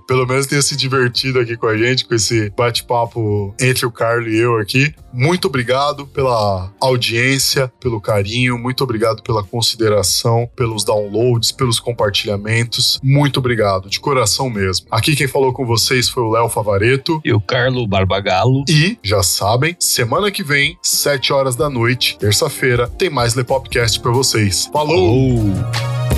pelo menos tenha se divertido aqui com a gente, com esse bate-papo entre o Carlos e eu aqui. Muito obrigado pela audiência, pelo carinho, muito obrigado pela consideração, pelos downloads, pelos compartilhamentos. Muito obrigado, de coração mesmo. Aqui quem falou com vocês foi o Léo Favareto. E o Carlo Barbagalo. E, já sabem, semana que vem, 7 horas da noite, terça-feira, tem mais Lepopcast pra vocês. Falou! Oh.